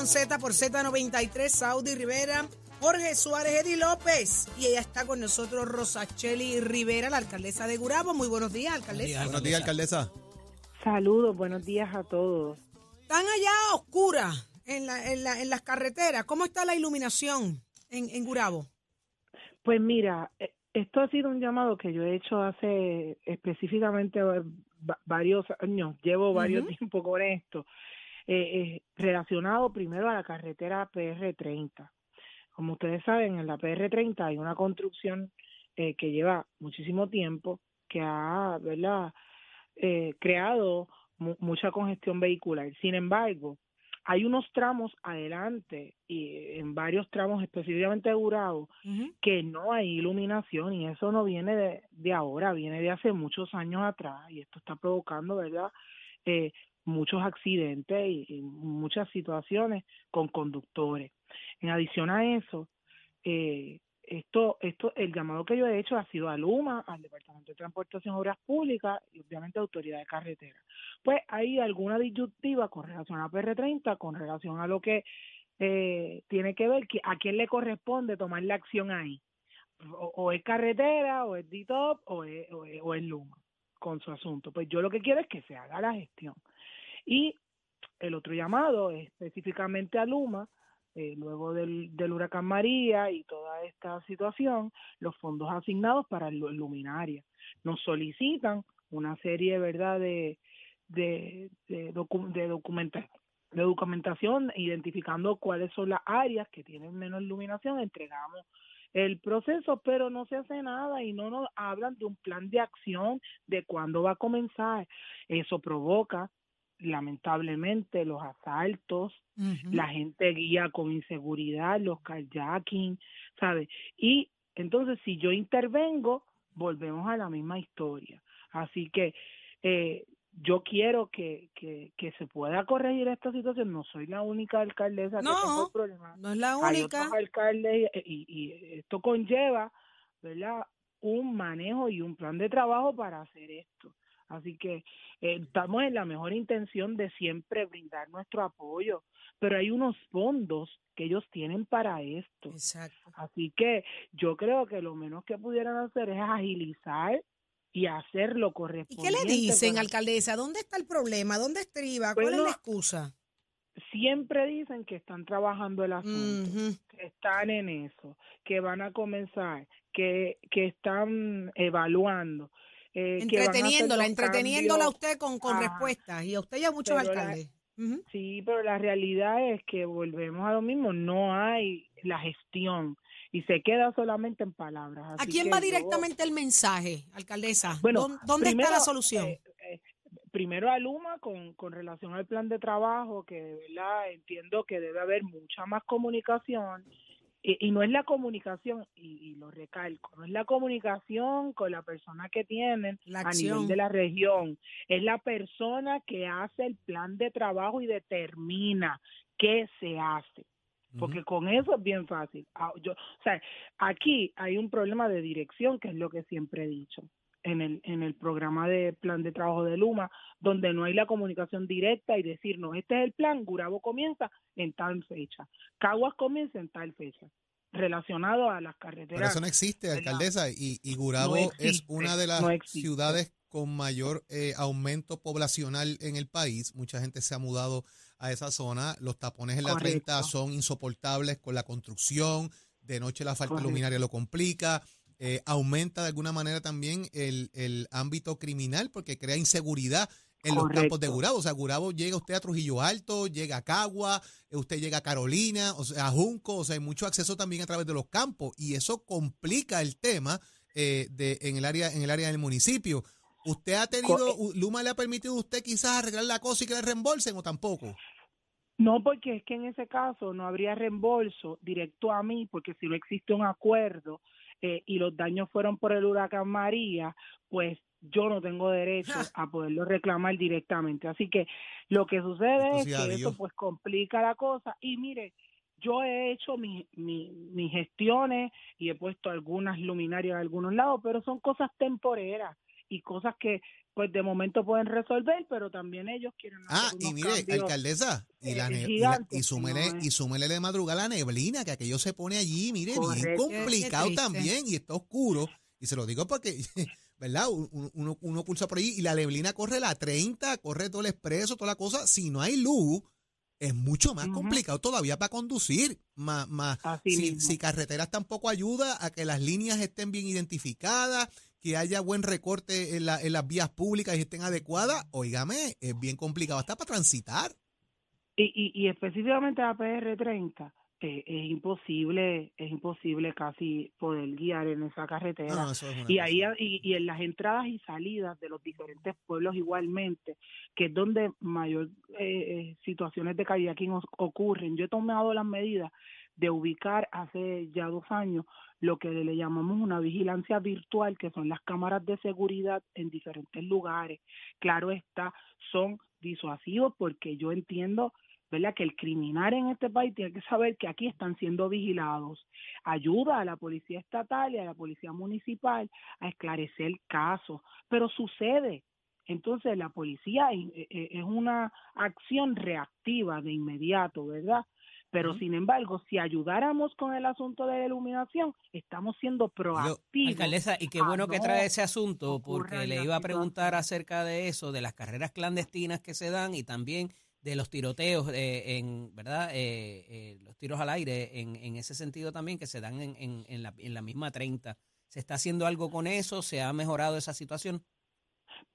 Nación Z por Z93, Saudi Rivera, Jorge Suárez, Eddie López. Y ella está con nosotros, Rosacheli Rivera, la alcaldesa de Gurabo. Muy buenos días, alcaldesa. Buenos días, alcaldesa. Saludos, buenos días a todos. Están allá a oscuras en, la- en, la- en las carreteras. ¿Cómo está la iluminación en, en Gurabo? Pues mira, eh, esto ha sido un llamado que yo he hecho hace específicamente va- varios años, llevo varios Ujú. tiempos con esto, eh, eh, relacionado primero a la carretera PR30. Como ustedes saben, en la PR30 hay una construcción eh, que lleva muchísimo tiempo, que ha, ¿verdad?, eh, creado mu- mucha congestión vehicular. Sin embargo, hay unos tramos adelante y en varios tramos específicamente de que no hay iluminación y eso no viene de, de ahora, viene de hace muchos años atrás y esto está provocando, ¿verdad? Eh, muchos accidentes y, muchas situaciones con conductores. En adición a eso, eh, esto, esto, el llamado que yo he hecho ha sido a Luma, al Departamento de Transportación y Obras Públicas y obviamente a Autoridad de Carretera. Pues hay alguna disyuntiva con relación a PR30, con relación a lo que eh, tiene que ver que a quién le corresponde tomar la acción ahí. O, o es carretera, o es DITOP, o es, o, es, o es Luma con su asunto. Pues yo lo que quiero es que se haga la gestión. Y el otro llamado es específicamente a Luma, eh, luego del, del huracán María y toda esta situación, los fondos asignados para lu- luminaria. Nos solicitan una serie, ¿verdad?, de, de, de, docu- de documenta- de documentación identificando cuáles son las áreas que tienen menos iluminación, entregamos el proceso, pero no se hace nada y no nos hablan de un plan de acción de cuándo va a comenzar. Eso provoca, lamentablemente, los asaltos, la gente guía con inseguridad, los kayaking, ¿sabes? Y entonces si yo intervengo, volvemos a la misma historia. Así que eh, yo quiero que, que, que se pueda corregir esta situación. No soy la única alcaldesa que No, tengo el problema. No es la Hay única. otros alcaldes y, y esto conlleva, ¿verdad? Un manejo y un plan de trabajo para hacer esto. Así que eh, estamos en la mejor intención de siempre brindar nuestro apoyo, pero hay unos fondos que ellos tienen para esto. Exacto. Así que yo creo que lo menos que pudieran hacer es agilizar y hacer lo ¿Y correspondiente. qué le dicen, para- alcaldesa? ¿Dónde está el problema? ¿Dónde estriba? ¿Cuál es la excusa? Siempre dicen que están trabajando el asunto. Que están en eso, que van a comenzar, que, que están evaluando. Eh, Entreteniéndola, entreteniéndola a cambios. usted con, con respuestas. Y a usted y a muchos la- alcaldes. Ujú. Sí, pero la realidad es que volvemos a lo mismo, no hay la gestión y se queda solamente en palabras. ¿A quién va yo- directamente el mensaje, alcaldesa? Bueno, ¿Dó- ¿Dónde está la solución? eh, eh, primero a Luma con, con relación al plan de trabajo, que de verdad entiendo que debe haber mucha más comunicación. Y, y no es la comunicación, y, y lo recalco, no es la comunicación con la persona que tienen La a nivel de la región, es la persona que hace el plan de trabajo y determina qué se hace porque con eso es bien fácil. Ah, Yo, o sea, aquí hay un problema de dirección, que es lo que siempre he dicho en el en el programa de plan de trabajo de Luma, donde no hay la comunicación directa y decirnos, este es el plan, Gurabo comienza en tal fecha, Caguas comienza en tal fecha, relacionado a las carreteras. Pero eso no existe, alcaldesa, y, y Gurabo No es una de las no ciudades con mayor eh, aumento poblacional en el país. Mucha gente se ha mudado a esa zona. Los tapones en la Correcto. 30 son insoportables con la construcción. De noche la falta Correcto. luminaria lo complica. Eh, aumenta de alguna manera también el, el ámbito criminal porque crea inseguridad en los campos de. Gurabo. O sea, Gurabo llega usted a Trujillo Alto, llega a Cagua, eh, usted llega a Carolina, o sea, a Junco, o sea, hay mucho acceso también a través de los campos y eso complica el tema eh, de, en, el área, en el área del municipio. ¿Usted ha tenido, u- Luma le ha permitido a usted quizás arreglar la cosa y que le reembolsen o tampoco? No, porque es que en ese caso no habría reembolso directo a mí, porque si no existe un acuerdo eh, y los daños fueron por el huracán María, pues yo no tengo derecho a poderlo reclamar directamente. Así que lo que sucede es que eso pues complica la cosa. Y mire, yo he hecho mi, mi, mis gestiones y he puesto algunas luminarias en algunos lados, pero son cosas temporeras y cosas que pues de momento pueden resolver, pero también ellos quieren Ah, y mire, cambios. alcaldesa, y, la eh, ne- y, la- y súmele, no y súmele de madrugada la neblina, que aquello se pone allí, mire, bien Correcto. complicado Qué triste. también, y está oscuro. Y se lo digo porque, ¿verdad? Uno, uno, uno pulsa por ahí y la neblina corre la 30, corre todo el expreso, toda la cosa. Si no hay luz, es mucho más complicado todavía para conducir. Más, más, Así si, mismo. si carreteras tampoco ayuda a que las líneas estén bien identificadas, que haya buen recorte en, la- en las vías públicas y estén adecuadas, oígame, es bien complicado hasta para transitar. Y, y, y específicamente la PR30, eh, es imposible, es imposible casi poder guiar en esa carretera. No, es y ahí y, y en las entradas y salidas de los diferentes pueblos igualmente, que es donde mayor eh, eh, situaciones de kayaking os- ocurren. Yo he tomado las medidas de ubicar hace ya dos años lo que le llamamos una vigilancia virtual, que son las cámaras de seguridad en diferentes lugares. Claro está, son disuasivos porque yo entiendo ¿verdad? Que el criminal en este país tiene que saber que aquí están siendo vigilados. Ayuda a la policía estatal y a la policía municipal a esclarecer casos, pero sucede. Entonces la policía eh, eh, es una acción reactiva de inmediato, ¿verdad? Pero sin embargo, si ayudáramos con el asunto de la iluminación, estamos siendo proactivos. Alcaldesa, y qué bueno que trae ese asunto, porque le iba a preguntar acerca de eso, de las carreras clandestinas que se dan y también de los tiroteos, eh, en verdad, eh, eh, los tiros al aire, en, en ese sentido también que se dan en, en, en la, en la misma 30. ¿Se está haciendo algo con eso? ¿Se ha mejorado esa situación?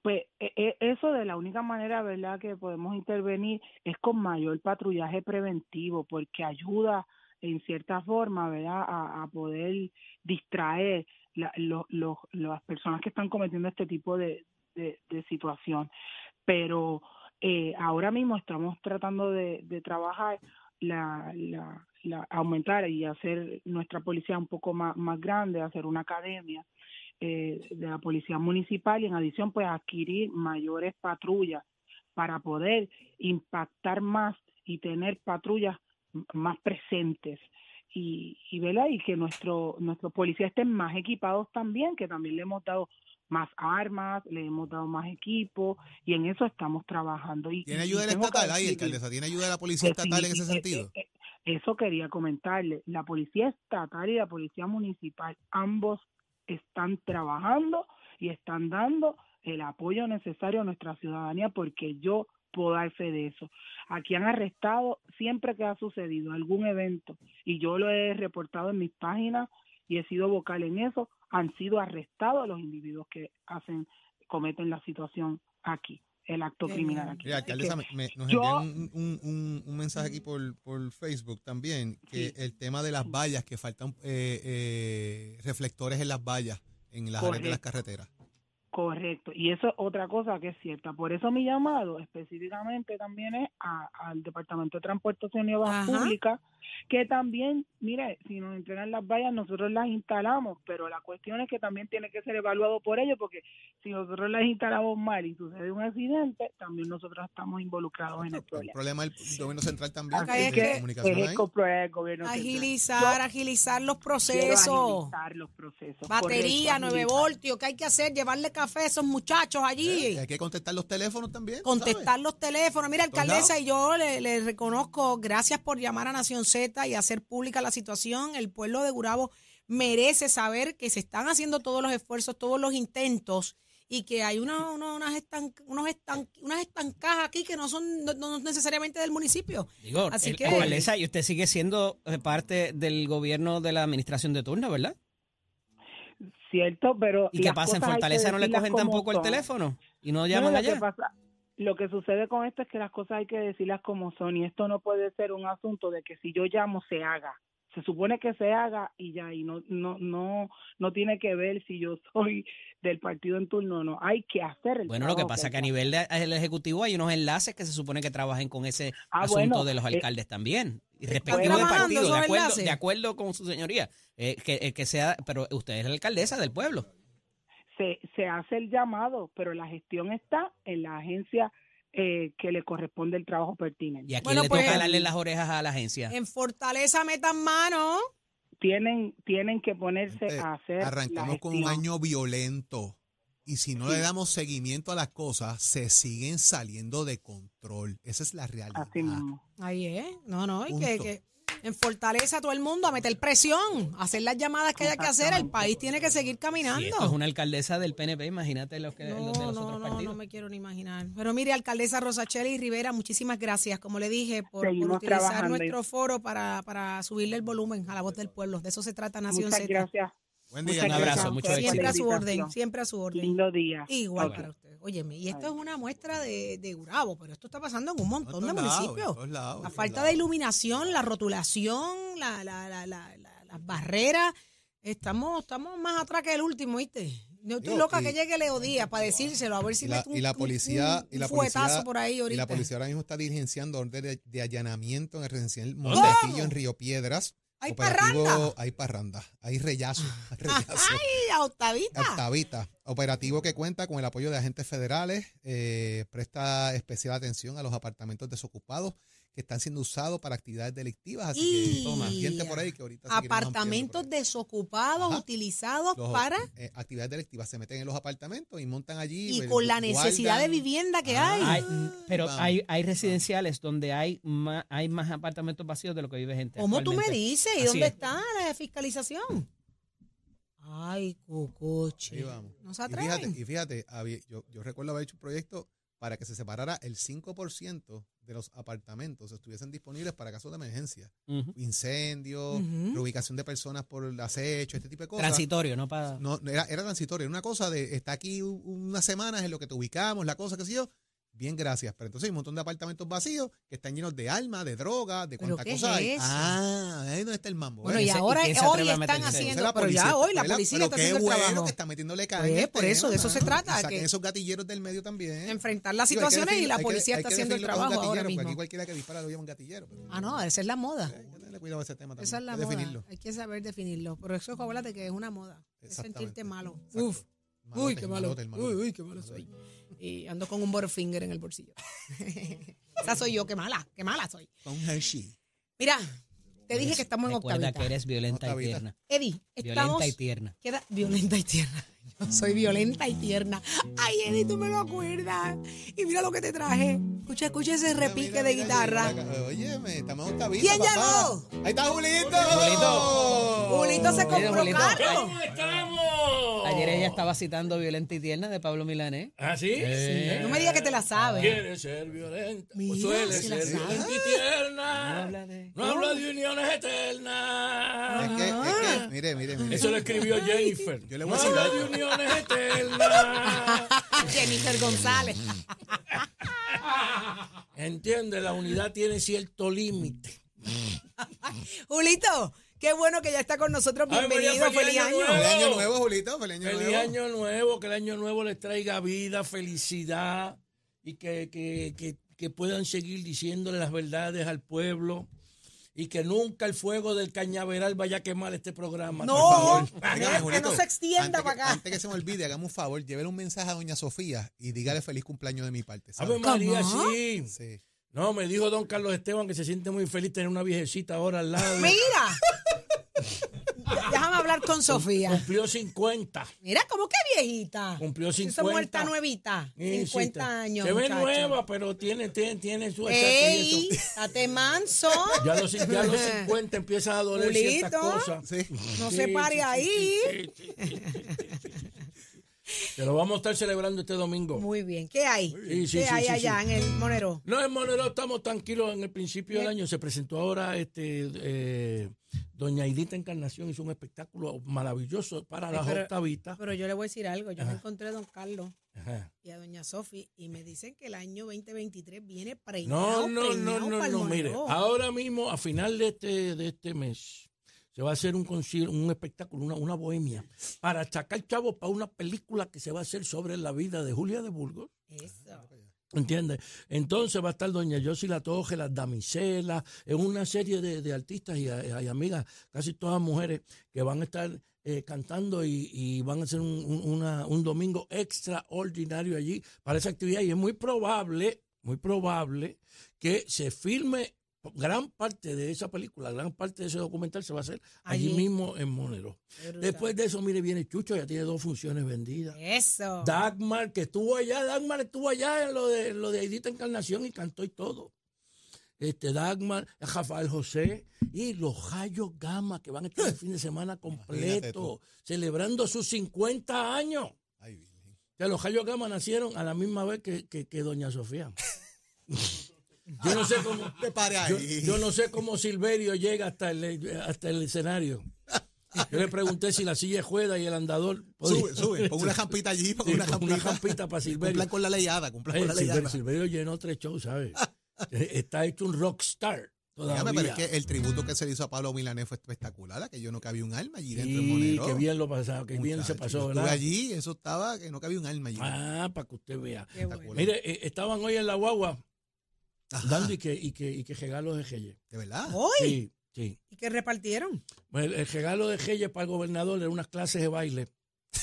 Pues e- e- eso de la única manera, ¿verdad?, que podemos intervenir es con mayor patrullaje preventivo, porque ayuda en cierta forma, ¿verdad?, a, poder distraer la- lo- lo- las personas que están cometiendo este tipo de, situación. Pero eh, ahora mismo estamos tratando de, trabajar la, aumentar y hacer nuestra policía un poco más grande, hacer una academia eh, de la policía municipal y en adición pues adquirir mayores patrullas para poder impactar más y tener patrullas más presentes y, y ¿verdad? y que nuestro nuestros policías estén más equipados también que también le hemos dado más armas le hemos dado más equipo y en eso estamos trabajando y ¿Tiene ayuda y estatal ahí, alcaldesa? ¿Tiene ayuda de la policía estatal en ese Definitiv- sentido? eh, eh, Eso quería comentarle. La policía estatal y la policía municipal, ambos están trabajando y están dando el apoyo necesario a nuestra ciudadanía porque yo puedo dar fe de eso. Aquí han arrestado siempre que ha sucedido algún evento y yo lo he reportado en mis páginas y he sido vocal en eso, han sido arrestados los individuos que hacen cometen la situación aquí, el acto criminal aquí. Mira, Así que- alcaldesa, me- nos yo- envían un, un- un- mensaje aquí por, por Facebook también, que Sí. el tema de las vallas, que faltan eh, eh, reflectores en las vallas, en las áreas de las carreteras. Correcto, y eso es otra cosa que es cierta. Por eso mi llamado específicamente también es a- al Departamento de Transportación y Obras. Públicas, que también, mire, si nos entregan las vallas, nosotros las instalamos, pero la cuestión es que también tiene que ser evaluado por ellos, porque si nosotros las instalamos mal y sucede un accidente, también nosotros estamos involucrados en el El problema. problema del gobierno central también, Acá es que- comunicación es ahí. el problema del gobierno central. Agilizar, agilizar los procesos. agilizar los procesos. Batería, correcto, 9 agilizar. voltios, ¿qué hay que hacer? Llevarle café a esos muchachos allí. Eh, y hay que contestar los teléfonos también. contestar los teléfonos. Mira, alcaldesa, y yo le, le reconozco, gracias por llamar a Nación Z y hacer pública la situación. El pueblo de Gurabo merece saber que se están haciendo todos los esfuerzos, todos los intentos y que hay una, una- unas, estan- unos estan- unas estancadas aquí que no son no, no necesariamente del municipio. Digo, Así el- que- alcaldesa, y usted sigue siendo eh, parte del gobierno de la administración de turno, ¿verdad? Cierto, pero... ¿Y qué pasa? ¿En Fortaleza no le cogen tampoco el son. teléfono? ¿Y no No, llaman lo allá? Que pasa, lo que sucede con esto es que las cosas hay que decirlas como son y esto no puede ser un asunto de que si yo llamo se haga. Se supone que se haga y ya y no no no no tiene que ver si yo soy del partido en turno o no hay que hacer el Bueno, lo que pasa que a nivel del Ejecutivo hay unos enlaces que se supone que trabajen con ese Ah, asunto bueno, de los eh, alcaldes también. Y ¿Están respectivo de trabajando partido, de acuerdo, enlaces? de acuerdo con su señoría. Eh, que, eh, que sea, pero usted es la alcaldesa del pueblo. se se hace el llamado pero la gestión está en la agencia eh, que le corresponde el trabajo pertinente Y aquí Bueno, le pues- toca darle las orejas a la agencia. En Fortaleza metan mano. tienen tienen que ponerse Gente, a hacer la Arrancamos con un año violento. Y si no le damos seguimiento a las cosas, se siguen saliendo de control. Esa es la realidad. así mismo Ahí es. No, no, y que en Fortaleza todo el mundo a meter presión, a hacer las llamadas que haya que hacer. El país tiene que seguir caminando. Si esto es una alcaldesa del PNP, imagínate los, que, No, los de los no, otros no, partidos. no me quiero ni imaginar. Pero mire, alcaldesa Rosacheli Rivera, muchísimas gracias, como le dije, por, utilizar trabajando. nuestro foro para, para subirle el volumen a la voz del pueblo. De eso se trata Nación muchas Z. gracias Buen Muchas día, Un abrazo, mucho Siempre a su orden, siempre a su orden. lindo día Igual Ok. para usted. Óyeme, y esto es una muestra de, de Gurabo, pero esto está pasando en un montón de lados, municipios. lados, La falta de iluminación, la rotulación, la, la, la, la- la- las barreras. Estamos, estamos más atrás que el último, ¿viste? Yo estoy Digo, loca y- que llegue Leo Díaz para decírselo, a ver si y la, un, y la policía un- y la policía por ahí y ahorita. la policía ahora mismo está diligenciando orden de, de allanamiento en el residencial ¿Cómo? Montequillo en Río Piedras. ¿Hay parranda? Hay parranda, hay reyazo, hay reyazo. ¡Ay, a Octavita! Octavita, operativo que cuenta con el apoyo de agentes federales, eh, presta especial atención a los apartamentos desocupados que están siendo usados para actividades delictivas. Así Y- que toma, gente por ahí que ahorita Apartamentos ampliando por ahí. desocupados Ajá. utilizados Los- para eh, actividades delictivas se meten en los apartamentos y montan allí. y pues, con la necesidad de vivienda que Ah, hay. Hay- pero Vamos. hay, hay residenciales donde hay más, hay más apartamentos vacíos de lo que vive gente. ¿Cómo tú me dices? ¿Y Así dónde es. está la fiscalización? Ay, Ahí cocoche. vamos. No se Y fíjate, atreven. y fíjate había- yo, yo recuerdo haber hecho un proyecto para que se separara el 5% de los apartamentos estuviesen disponibles para casos de emergencia. Ujú. Incendios, reubicación de personas por el acecho, este tipo de cosas. Transitorio, no para... No, era, era transitorio, era una cosa de, está aquí unas semanas en lo que te ubicamos, la cosa que sé yo. Bien, gracias. Pero entonces hay un montón de apartamentos vacíos que están llenos de armas, de droga, de ¿Pero cuánta es cosa hay. eso? Ah, ahí es donde está el mambo. Bueno, ¿eh? y ahora y hoy están haciendo, la pero ya hoy la policía Pero está qué haciendo el bueno trabajo. que está metiéndole caña. Pues, al por eso, de eso se trata, y saquen que- esos gatilleros del medio también. Enfrentar las situaciones y la hay que- policía hay está que haciendo el trabajo ahora mismo. Aquí cualquiera que dispara lo llama un gatillero. pero Ah, no, esa es la moda. hay que tenerle cuidado a ese tema también. Esa es la moda. definirlo. Hay que saber definirlo. Por eso acuérdate que es una moda. Es sentirte malo. Exacto. Uy, qué malo. malote, el malote. Uy, uy, qué malo soy. Y ando con un Butterfinger en el bolsillo. Esa soy yo, qué mala, qué mala soy. Con Hershey. Mira, te dije que estamos en Recuerda octavita. que eres violenta y tierna. Eddie, estamos... Violenta y tierna. Queda violenta y tierna. Yo soy violenta y tierna. Ay, Eddie, tú me lo acuerdas. Y mira lo que te traje. Escucha, escucha ese repique Mira, de guitarra. Óyeme, estamos en octavita, ¿Quién papá. llegó? Ahí está Julito. Julito. Julito se compró Julito. carro. Ayer ella estaba citando Violenta y Tierna de Pablo Milanés. ¿Ah, sí? No me digas que te la sabes. Quiere ser violenta. Mira, o suele ser violenta y tierna. habla de- No habla de uniones Es eternas. que, es que, mire, mire, mire. Eso lo escribió Jennifer. Yo le voy no a decir habla de uniones eternas. Jennifer González. Entiende, la unidad tiene cierto límite. Julito, qué bueno que ya está con nosotros. Ay, María, Bienvenido, feliz feliz año año. nuevo. Feliz año nuevo, Julito. Feliz año Feliz nuevo. año nuevo, que el año nuevo les traiga vida, felicidad y que, que, que, que puedan seguir diciéndole las verdades al pueblo y que nunca el fuego del cañaveral vaya a quemar este programa. por No, favor. Que no se extienda antes para que- acá. Antes que se me olvide, hagame un favor, llévele un mensaje a doña Sofía y dígale feliz cumpleaños de mi parte. ¿sabe? Ave María, sí. Sí. No, me dijo don Carlos Esteban que se siente muy feliz tener una viejecita ahora al lado. Mira. Déjame hablar con Sofía. Cumplió 50. Mira, ¿cómo que viejita? Cumplió Esa 50. muerta nuevita. Sí, 50 sí, te- años. Se ve muchacho. nueva, pero tiene, tiene, tiene su ¡Ey! Date manso. Ya a los, ya los 50 empiezan a doler ciertas Julito. cosas. Sí. No Sí, se pare ahí. sí, sí, sí, sí, sí. Te lo vamos a estar celebrando este domingo. Muy bien. ¿Qué hay? Sí, sí, ¿Qué sí, hay sí, allá sí. en el Monero? No, en Monero estamos tranquilos en el principio del año. Se presentó ahora este eh, Doña Idita Encarnación, hizo un espectáculo maravilloso para las pero- octavitas. Pero yo le voy a decir algo. Yo me encontré a don Carlos Ajá. y a doña Sofi y me dicen que el año 2023 viene No, preñado, no, no, preñado no, pa'l no, mire, ahora mismo, a final de este, de este mes, se va a hacer un, concil- un espectáculo, una, una bohemia, para sacar chavos para una película que se va a hacer sobre la vida de Julia de Burgos. ¿Entiendes? Entonces va a estar doña Yossi La las damiselas, en una serie de, artistas y, amigas, casi todas mujeres, que van a estar eh, cantando y, y van a hacer un, un- domingo extraordinario allí para esa actividad. Y es muy probable, muy probable que se filme gran parte de esa película, gran parte de ese documental se va a hacer allí, Allí. mismo en Monero. Después de eso, mire, viene Chucho, ya tiene dos funciones vendidas. Eso. Dagmar, que estuvo allá, Dagmar estuvo allá en lo de, en lo de Aidita Encarnación y cantó y todo. Este, Dagmar, Rafael José y los Rayos Gama que van a estar el fin de semana completo, celebrando sus 50 años. Ay, Virgen. Que los Rayos Gama nacieron a la misma vez que, que- que Doña Sofía. Yo no sé cómo. Te Yo, yo no sé cómo Silverio llega hasta el, hasta el escenario. Yo le pregunté si la silla es juega y el andador. Sube, sube. Pon una jampita allí, pon Sí, una jampita. una jampita para Silverio. Cumplan con la leyada, cumplan Eh, con la Silverio, leyada. Silverio llenó tres shows, ¿sabes? Está hecho un rockstar. Dígame, pero es que el tributo que se le hizo a Pablo Milanés fue espectacular, que yo no cabía un alma allí dentro en Sí, Monero. qué bien lo pasaba, qué bien se pasó, ¿verdad? Allí, eso estaba, que no cabía un alma allí. Ah, para que usted vea. Mire, eh, estaban hoy en la guagua Ajá, dando y que, y que, y que regalos de Reyes. ¿De verdad? Hoy. Sí, sí. ¿Y qué repartieron? El, el regalo de Reyes para el gobernador era unas clases de baile.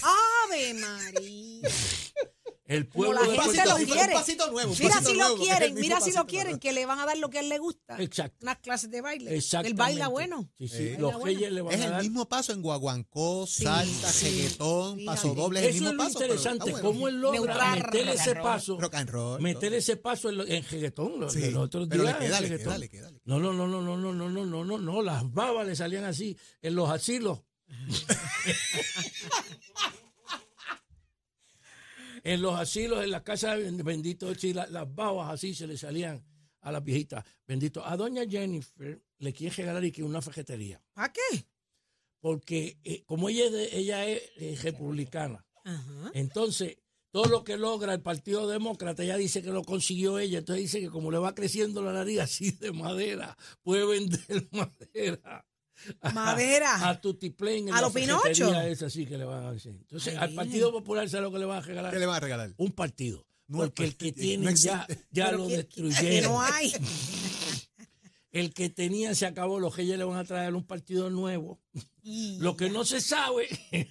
Ave María. El pueblo la de gente Puerto lo sí, Rico- quiere. Un pasito nuevo. un Mira pasito si nuevo, lo el quieren, mira si lo quieren, nuevo. que le van a dar lo que a él le gusta. Exacto. Unas clases de baile. Exactamente. Él baila bueno. Sí, sí. Los Baila Reyes bueno. le van Es a el dar. mismo paso en guaguancó, Sí, salsa, sí. reggaetón, Sí, paso doble. es el mismo es lo paso, interesante, bueno. cómo él logra Neutral, meter rock ese paso, Rock and roll. meter ese paso en, reggaetón. Los, otros pero le días le reggaetón. queda, le queda, le queda. No, no, no, no, no, no, no, no, no, no, no, las babas le salían así en los asilos. En los asilos, en la casa, bendito, sí, la- las babas así se le salían a las viejitas. Bendito. A doña Jennifer le quiere regalar y que una fajetería. ¿Para qué? Porque eh, como ella es, de- ella es eh, republicana, Ajá. entonces todo lo que logra el Partido Demócrata, ella dice que lo consiguió ella, entonces dice que como le va creciendo la nariz así de madera, puede vender madera. Madera. A Tutiplén en ¿A los Pinocho? esa sí que le van a hacer. Entonces, Ay, al. Partido Popular, ¿sabe lo que le van a regalar? ¿Qué le van a regalar? Un partido. No, Porque el que tienen no ya, ya Pero lo que- destruyeron. Que no hay. El que tenían se acabó, los reyes le van a traer un partido nuevo. Y- Lo que no se sabe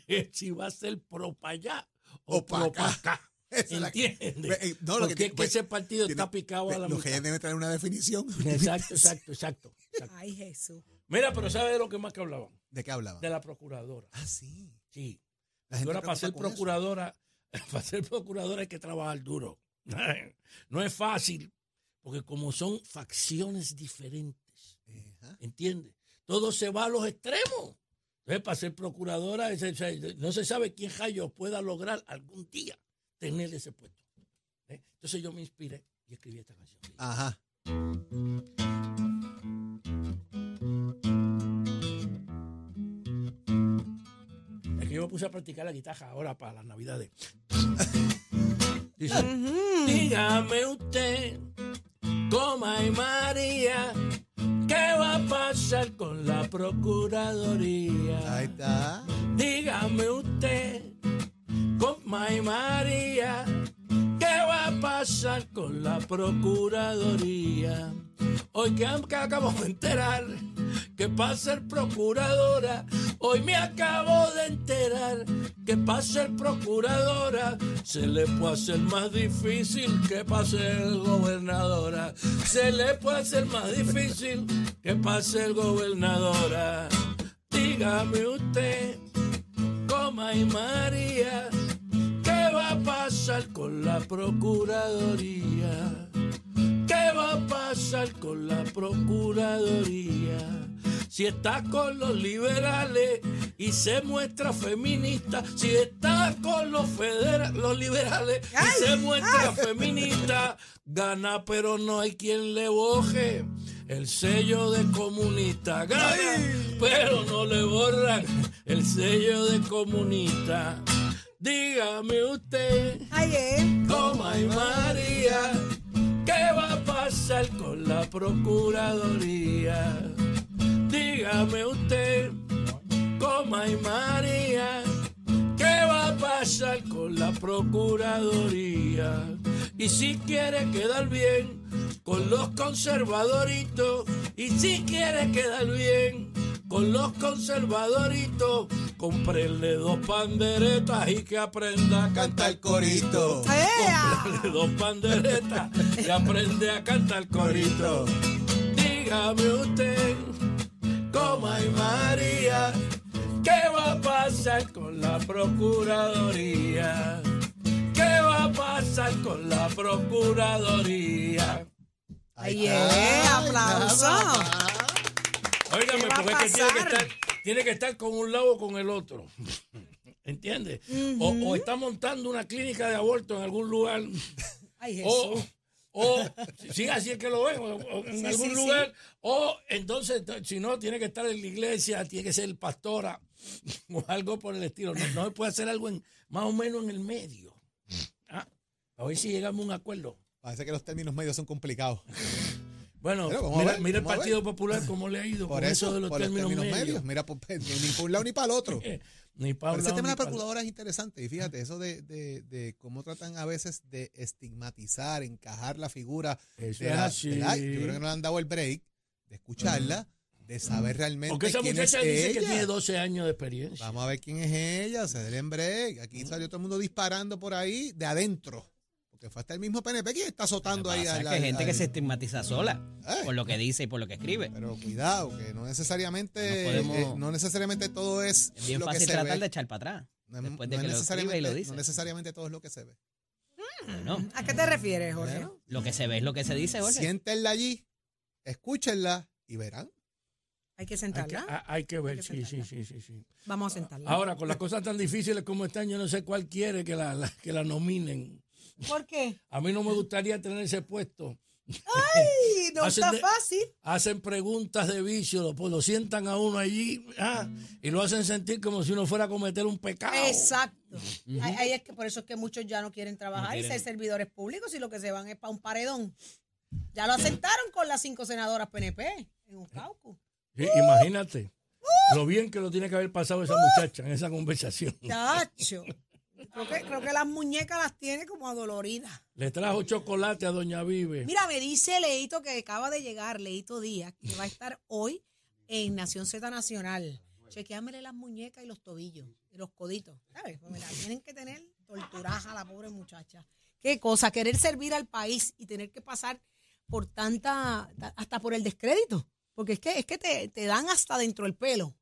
es si va a ser pro para allá o, pro para acá. Que- ¿Entiendes? Eh, no, lo que Porque tiene- es que pues, ese partido tiene- está picado a la Los que mitad. deben traer una definición. Exacto, exacto, exacto, exacto. Ay, Jesús. Mira, pero ¿sabe de lo que más que hablaban? ¿De qué hablaban? De la procuradora. Ah, sí. Sí. La gente Ahora para ser eso. procuradora, para ser procuradora hay que trabajar duro. No es fácil, porque como son facciones diferentes, Ajá. ¿entiendes? Todo se va a los extremos. Entonces, para ser procuradora, no se sabe quién Jayo pueda lograr algún día tener ese puesto. ¿eh? Entonces yo me inspiré y escribí esta canción. Ajá. Me puse a practicar la guitarra ahora para las navidades. Dice, dígame usted, coma y María, ¿qué va a pasar con la Procuraduría? Ahí está. Dígame usted, coma y María, ¿qué va a pasar con la Procuraduría? Hoy que, am- que acabo de enterar que para ser procuradora, hoy me acabo de enterar que para ser procuradora se le puede hacer más difícil que para ser gobernadora. Se le puede hacer más difícil que para ser gobernadora. Dígame usted, coma y María, ¿qué va a pasar con la Procuraduría? ¿Qué va a pasar con la Procuraduría? Si está con los liberales y se muestra feminista, si está con los, los liberales y se muestra feminista, gana pero no hay quien le boje el sello de comunista. Gana, pero no le borran el sello de comunista. Dígame usted. Eh. Toma y María, ¿qué va a pasar con la Procuraduría? Dígame usted, Coma y María, ¿qué va a pasar con la Procuraduría? Y si quiere quedar bien con los conservadoritos, y si quiere quedar bien con los conservadoritos, comprenle dos panderetas y que aprenda a cantar corito. ¡Ea! Comprarle dos panderetas y aprende a cantar corito. Dígame usted, coma y María, ¿qué va a pasar con la Procuraduría? ¿Qué va a pasar con la Procuraduría? Ahí es, aplauso. Óigame, ¿Qué va a porque es que tiene que, estar, tiene que estar con un lado o con el otro. ¿Entiendes? o, o está montando una clínica de aborto en algún lugar. Ay, o, Jesús. O sí, así es que lo ven, o- o en Sí, algún sí, lugar, o entonces, si no, tiene que estar en la iglesia, tiene que ser pastora o algo por el estilo. No, no se puede hacer algo en, más o menos en el medio. Ah, a ver si llegamos a un acuerdo. Parece que los términos medios son complicados. Bueno, mira, ver, mira el Partido Popular cómo le ha ido Por con eso, eso de los por términos, medios. Mira, por- ni por un lado ni para el otro. Ni Pero Pablo ese tema de la procuradora es interesante. Y fíjate, eso de, de, de cómo tratan a veces de estigmatizar, encajar la figura. Eso de es la- así. de la- yo creo que no le han dado el break de escucharla, de saber realmente Porque esa quién muchacha es dice que ella. tiene 12 años de experiencia. Vamos a ver quién es ella, se den break. Aquí salió todo el mundo disparando por ahí de adentro. Porque fue hasta el mismo PNP que está azotando ahí es que hay al- gente que se estigmatiza sola Eh. por lo que dice y por lo que escribe. Pero cuidado, que no necesariamente, No podemos- eh, no necesariamente todo es, Es bien lo que fácil se tratar ve. de echar para atrás. No es- después de no que es lo escribe y lo necesariamente- dice. No necesariamente todo es lo que se ve. Bueno, ¿A qué te refieres, Jorge? lo que se ve es lo que se dice, Jorge. Siéntenla allí, escúchenla y verán. Hay que Hay que, sentarla. ha- hay que ver, Hay que sí, sí, sí, sí, sí. Vamos a sentarla. Ahora, con las cosas tan difíciles como están, yo no sé cuál quiere que la, la- que la nominen. ¿Por qué? A mí no me gustaría tener ese puesto. Ay, no Hacen está de- fácil. Hacen preguntas de vicio, pues lo sientan a uno allí ah, y lo hacen sentir como si uno fuera a cometer un pecado. Exacto. Ahí- ahí es que por eso es que muchos ya no quieren trabajar No y ser servidores públicos y lo que se van es para un paredón. Ya lo asentaron con las cinco senadoras PNP en un caucus. Sí, imagínate lo bien que lo tiene que haber pasado esa muchacha en esa conversación. Chacho. Creo que, creo que las muñecas las tiene como adoloridas. Le trajo chocolate a Doña Vive. Mira, me dice Leito que acaba de llegar, Leito Díaz, que va a estar hoy en Nación Z Nacional. Chequeámele las muñecas y los tobillos y los coditos. ¿Sabes? Pues mira, tienen que tener torturaja a la pobre muchacha. Qué cosa, querer servir al país y tener que pasar por tanta, ta- hasta por el descrédito. Porque es que, es que te, te dan hasta dentro del pelo.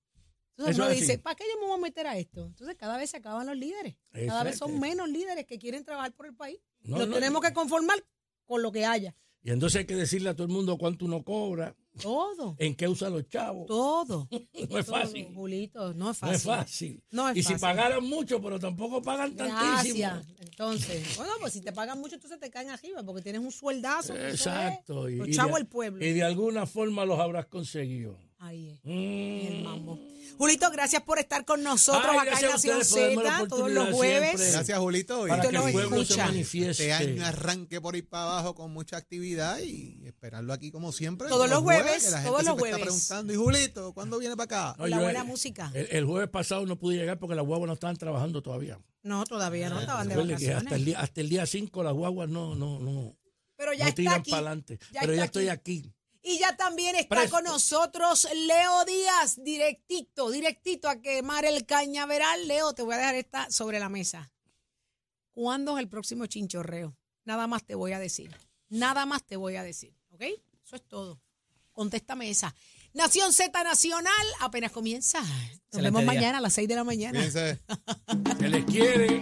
Entonces Eso uno dice, ¿para qué yo me voy a meter a esto? Entonces cada vez se acaban los líderes. Cada vez son menos líderes que quieren trabajar por el país. No, tenemos que conformar con lo que haya. Y entonces hay que decirle a todo el mundo cuánto uno cobra, Todo. en qué usa los chavos. Todo. No es fácil. Todo, Julito, no es No fácil. es fácil. No es y si fácil. pagaran mucho, pero tampoco pagan tantísimo. Gracias. Entonces, bueno, pues si te pagan mucho, entonces te caen arriba, porque tienes un sueldazo. Exacto. es Y, Los chavos de, del pueblo. y de alguna forma los habrás conseguido. Ahí es. Mm. El mambo. Julito, gracias por estar con nosotros Ay, acá en Nación Z todos los jueves. siempre. Gracias, Julito. Y Para que lo el pueblo se escucha. manifieste. este año arranque por ahí para abajo con mucha actividad y esperarlo aquí como siempre. Todos los jueves, que la gente todos los siempre está jueves. preguntando, ¿y Julito, cuándo viene para acá? No, la yo, buena eh, música. El, el jueves pasado no pude llegar porque las guaguas no estaban trabajando todavía. No, todavía no, estaban de que hasta el vacaciones. día, hasta el día 5 las guaguas no, no, no, Pero ya no está tiran aquí. para adelante. Ya Pero está ya estoy aquí. Y ya también está Presto. con nosotros Leo Díaz, directito, directito a quemar el cañaveral. Leo, te voy a dejar esta sobre la mesa. ¿Cuándo es el próximo chinchorreo? Nada más te voy a decir. Nada más te voy a decir. ¿Ok? Eso es todo. Contéstame esa. Nación Z Nacional apenas comienza. Nos Excelente vemos día. mañana a las 6 de la mañana. Fíjense. Se les quiere.